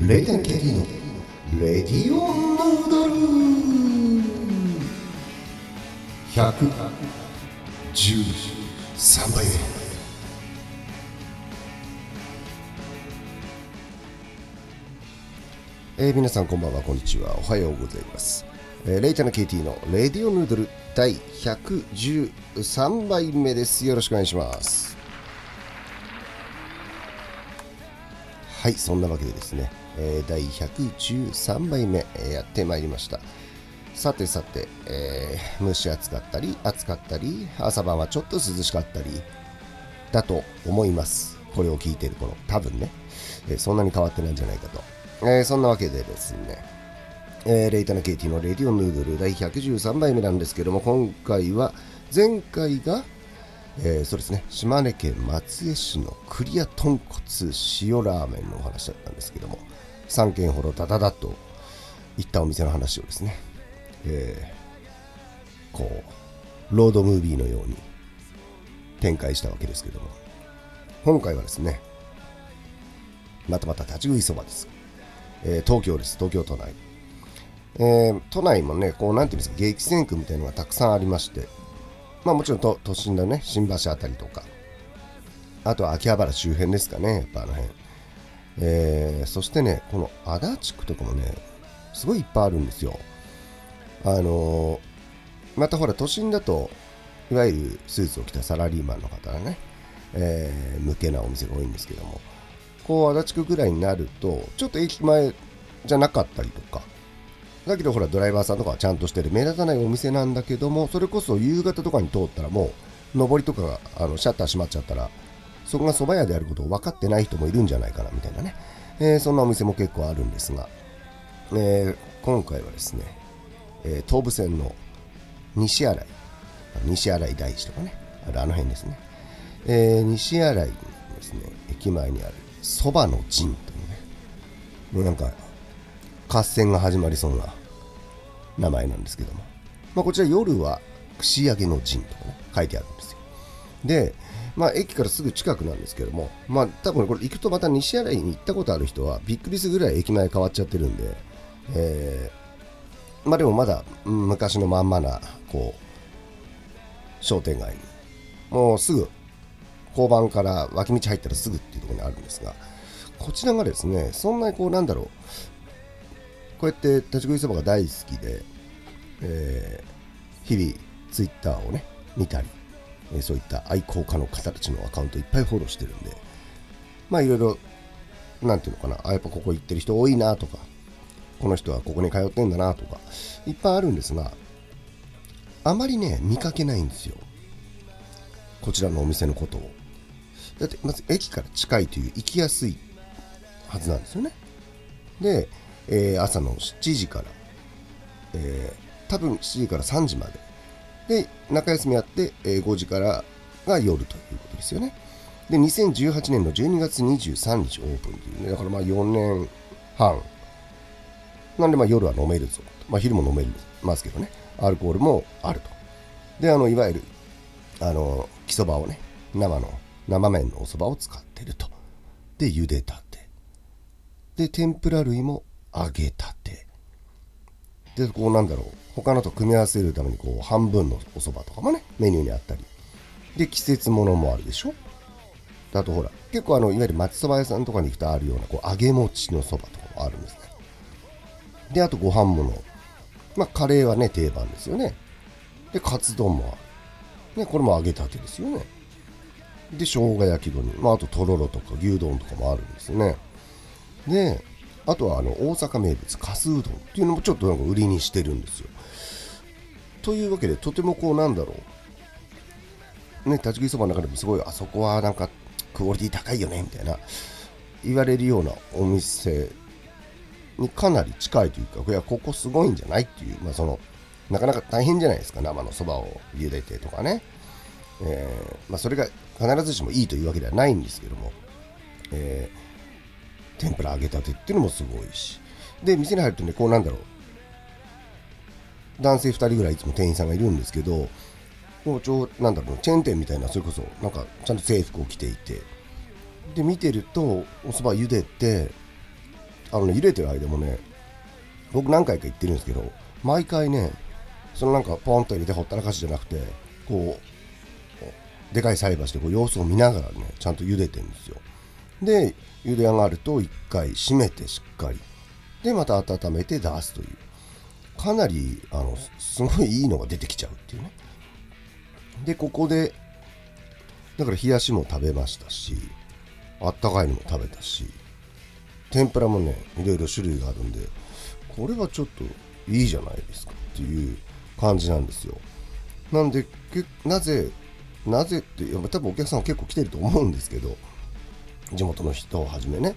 レイタンキャディのレディオヌードル。113杯目。えー、皆さんこんばんはこんにちは。おはようございます、えーレイタの KT のレディオヌードル第113杯目です。よろしくお願いします。はいそんなわけでですね、えー第113杯目、えーやってまいりました。さてさて、えー蒸し暑かったり暑かったり朝晩はちょっと涼しかったりだと思います。これを聞いている頃多分ね、えーそんなに変わってないんじゃないかと、えそんなわけでですね、えーレイタナケイティのレディオヌードル第113杯目なんですけども今回は前回が、えーそうですね。島根県松江市のクリア豚骨塩ラーメンのお話だったんですけども3軒ほどダダダと行ったお店の話をですね、えーこうロードムービーのように展開したわけですけども今回はですねまたまた立ち食いそばです、えー東京です。東京都内、え都内もねこうなんていうんですか激戦区みたいなのがたくさんありましてまあもちろん都心のね新橋あたりとか。あとは秋葉原周辺ですかねやっぱあの辺。えーそしてねこの足立区とかもねすごいいっぱいあるんですよ。あのーまたほら都心だといわゆるスーツを着たサラリーマンの方がね、えー向けなお店が多いんですけどもこう足立区ぐらいになるとちょっと駅前じゃなかったりとかだけどほらドライバーさんとかはちゃんとしてる目立たないお店なんだけどもそれこそ夕方とかに通ったらもう上りとかがあのシャッター閉まっちゃったらそこが蕎麦屋であることを分かってない人もいるんじゃないかなみたいなね、えーそんなお店も結構あるんですが、えー今回はですね、えー東武線の西新井西新井大師とかねああの辺ですね、え西新井にですね駅前にあるそばの陣というね。もうなんか合戦が始まりそうな名前なんですけども、まあ、こちら夜は串揚げの陣とかね書いてあるんですよ。でまあ駅からすぐ近くなんですけどもまあ多分これ行くとまた西新井に行ったことある人はびっくりするぐらい駅前変わっちゃってるんでえーまあでもまだ昔のまんまなこう商店街にもうすぐ交番から脇道入ったらすぐっていうところにあるんですがこちらがですねそんなにこうなんだろうこうやって立ち食いそばが大好きで、えー日々ツイッターをね見たり、えーそういった愛好家の方たちのアカウントいっぱいフォローしてるんでまあいろいろなんていうのかなあやっぱここ行ってる人多いなとかこの人はここに通ってんだなとかいっぱいあるんですがあまりね見かけないんですよ。こちらのお店のことを。だってまず駅から近いという行きやすいはずなんですよね。で、えー朝の7時から、えー多分7時から3時まで。で中休みあって、えー5時からが夜ということですよね。で2018年の12月23日オープンというね。だからまあ4年半。なんでまあ夜は飲めるぞ、まあ、昼も飲めますけどね。アルコールもあると。であのいわゆるあの木そばをね生の生麺のおそばを使ってると。で茹でたて。で天ぷら類も揚げたて。でこうなんだろう。他のと組み合わせるためにこう半分のおそばとかもねメニューにあったり。で季節ものもあるでしょ。であとほら結構あのいわゆる町そば屋さんとかに行くとあるようなこう揚げ餅のそばとかもあるんですね。であとご飯ものまあカレーはね定番ですよね。でカツ丼もある。ねこれも揚げたてですよね。で生姜焼き丼。まああととろろとか牛丼とかもあるんですよね。であとはあの大阪名物かすうどんっていうのもちょっとなんか売りにしてるんですよ。というわけでとてもこうなんだろう。ね立ち食いそばの中でもすごいあそこはなんかクオリティ高いよねみたいな言われるようなお店にかなり近いというかいやここすごいんじゃないっていうまあそのなかなか大変じゃないですか生のそばを茹でてとかね、えーまあ、それが必ずしもいいというわけではないんですけども、えー天ぷら揚げたてっていうのもすごいし。で店に入るとねこうなんだろう。男性2人ぐらいいつも店員さんがいるんですけどもうちょなんだろうチェーン店みたいなそれこそなんかちゃんと制服を着ていて。で見てるとお蕎麦茹でてあのね、茹でてる間もね、僕何回か行ってるんですけど、毎回ね、そのなんかポンと入れてほったらかしじゃなくて、こう、でかい菜箸でこう様子を見ながらね、ちゃんと茹でてるんですよ。で、茹で上がると1回閉めてしっかり。で、また温めて出すという。かなり、あの、すごいいいのが出てきちゃうっていうね。で、ここで、だから冷やしも食べましたし、あったかいのも食べたし、天ぷらもね、いろいろ種類があるんで、これはちょっといいじゃないですかっていう感じなんですよ。なんで、なぜ、なぜってやっぱ、多分お客さんは結構来てると思うんですけど、地元の人をはじめね、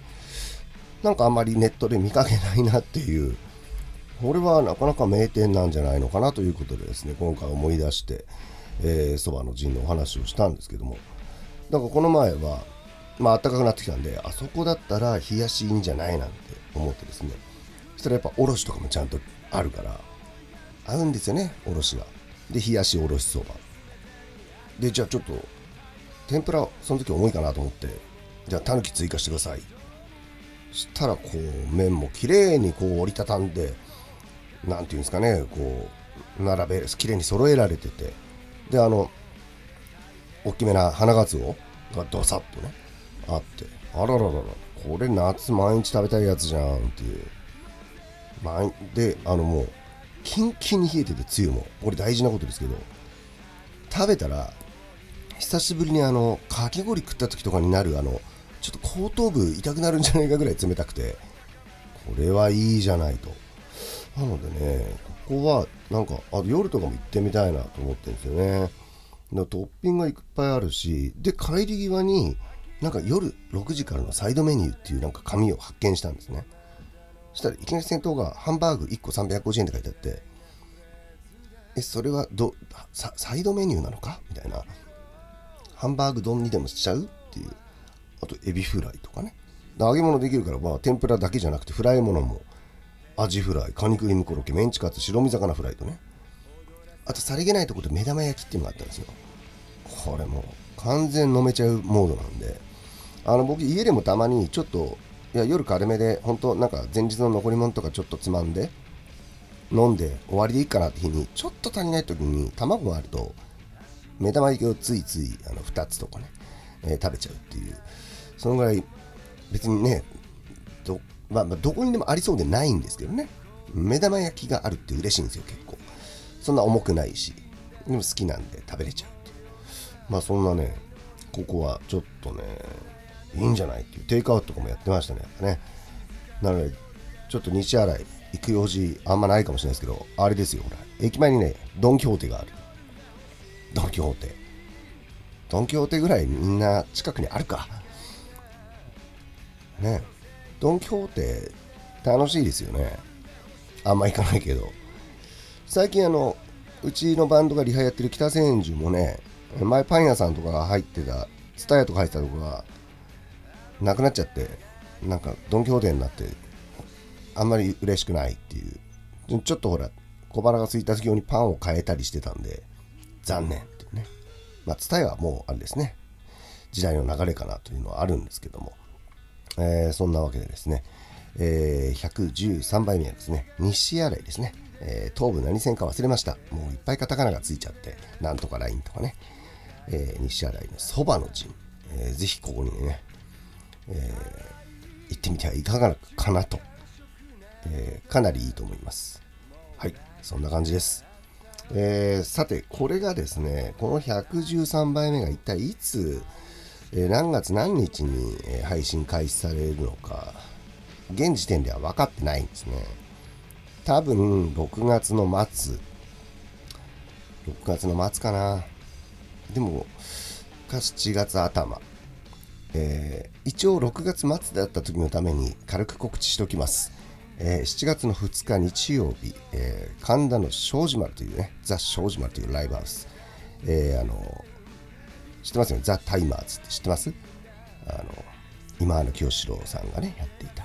なんかあんまりネットで見かけないなっていう、これはなかなか名店なんじゃないのかなということでですね、今回思い出して、そ、ばの陣のお話をしたんですけども、だからこの前は、まあ暖かくなってきたんで、あそこだったら冷やしいいんじゃないなんて思ってですね、そしたらやっぱおろしとかもちゃんとあるから、合うんですよね、おろしが。で、冷やしおろしそば。で、じゃあちょっと、天ぷら、その時重いかなと思って、じゃあたぬき追加してください。したらこう麺も綺麗にこう折りたたんで何ていうんですかねこう並べ綺麗に揃えられてて。であの大きめな花がつおがドサッとねあって。あららららこれ夏毎日食べたいやつじゃんっていう。であのもうキンキンに冷えててつゆも。これ大事なことですけど。食べたら久しぶりにあのかき氷食った時とかになるあのちょっと後頭部痛くなるんじゃないかぐらい冷たくてこれはいいじゃないと。なのでねここはなんかあ夜とかも行ってみたいなと思ってるんですよね。トッピングがいっぱいあるしで帰り際になんか夜6時からのサイドメニューっていうなんか紙を発見したんですね。そしたらいきなり先頭がハンバーグ1個350円って書いてあってえそれはどサイドメニューなのか？みたいな。ハンバーグ丼にでもしちゃうっていう。あとエビフライとかね。揚げ物できるからまあ天ぷらだけじゃなくてフライものもアジフライカニクリームコロッケメンチカツ白身魚フライとね。あとさりげないところで目玉焼きっていうのがあったんですよ。これもう完全飲めちゃうモードなんで。あの僕家でもたまにちょっといや夜軽めで本当なんか前日の残り物とかちょっとつまんで飲んで終わりでいいかなって日にちょっと足りない時に卵があると目玉焼きをついついあの2つとかね、えー、食べちゃうっていう。そのぐらい別にねど,、まあ、まあ、どこにでもありそうでないんですけどね。目玉焼きがあるって嬉しいんですよ結構。そんな重くないし。でも好きなんで食べれちゃうっていう。まあそんなねここはちょっとねいいんじゃないっていう。テイクアウトとかもやってましたねやっぱね。なのでちょっと西新井行く用事あんまないかもしれないですけどあれですよほら。駅前にねドン・キホーテがある。ドン・キホーテ。ドン・キホーテぐらいみんな近くにあるか。ね。ドン・キホーテ楽しいですよね。あんま行かないけど。最近あのうちのバンドがリハやってる北千住もね前パン屋さんとかが入ってたツタヤとか入ってたとこがなくなっちゃってなんかドン・キホーテになってあんまり嬉しくないっていう。ちょっとほら小腹が空いた時用にパンを変えたりしてたんで。残念っていうね。まあツタヤはもうあれですね。時代の流れかなというのはあるんですけども、えー、そんなわけでですね、えー、113杯目はですね西新井ですね、えー、東部何線か忘れました。もういっぱいカタカナがついちゃってなんとかラインとかね、えー、西新井のそばの陣、えー、ぜひここにね、えー、行ってみてはいかがかなと。えー、かなりいいと思います。はい、そんな感じです。えー、さて、これがですね、この113杯目が一体いつ、えー、何月何日に、配信開始されるのか、現時点では分かってないんですね。多分、6月の末、6月の末かな。でも、か7月頭。えー、一応6月末だった時のために軽く告知しておきます。えー、7月の2日日曜日、えー、神田の庄司丸というね、ザ・庄司丸というライブハウス、えー、あの知ってますよね、ザ・タイマーズって知ってます？あの今原清志郎さんがね、やっていた。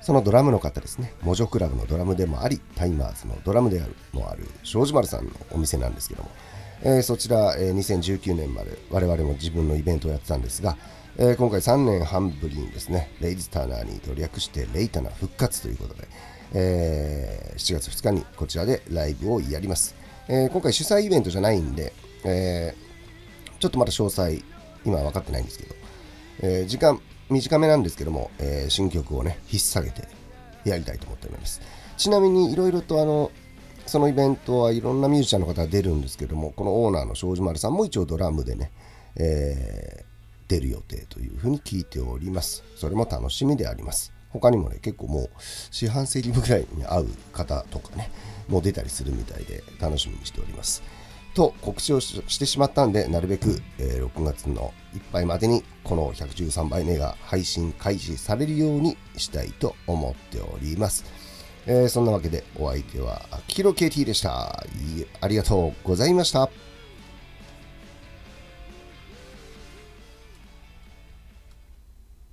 そのドラムの方ですね、モジョクラブのドラムでもあり、タイマーズのドラムでもある庄司丸さんのお店なんですけども、えー、そちら、えー、2019年まで我々も自分のイベントをやってたんですが、えー、今回3年半ぶりにですね、レイズ・ターナーにと略してレイタナ復活ということで、えー、7月2日にこちらでライブをやります。えー、今回主催イベントじゃないんで、えー、ちょっとまだ詳細、今は分かってないんですけど、えー、時間短めなんですけども、えー、新曲をね、引っ提げてやりたいと思っております。ちなみにいろいろとあの、そのイベントはいろんなミュージシャンの方が出るんですけども、このオーナーの庄司丸さんも一応ドラムでね、えー、出る予定というふうに聞いております。それも楽しみであります。他にもね、結構もう四半世紀ぐらいに会う方とかね、もう出たりするみたいで楽しみにしております。と告知をしてしまったんで、なるべく、えー、6月のいっぱいまでにこの113倍目が配信開始されるようにしたいと思っております。えー、そんなわけでお相手はキロ KT でした。ありがとうございました。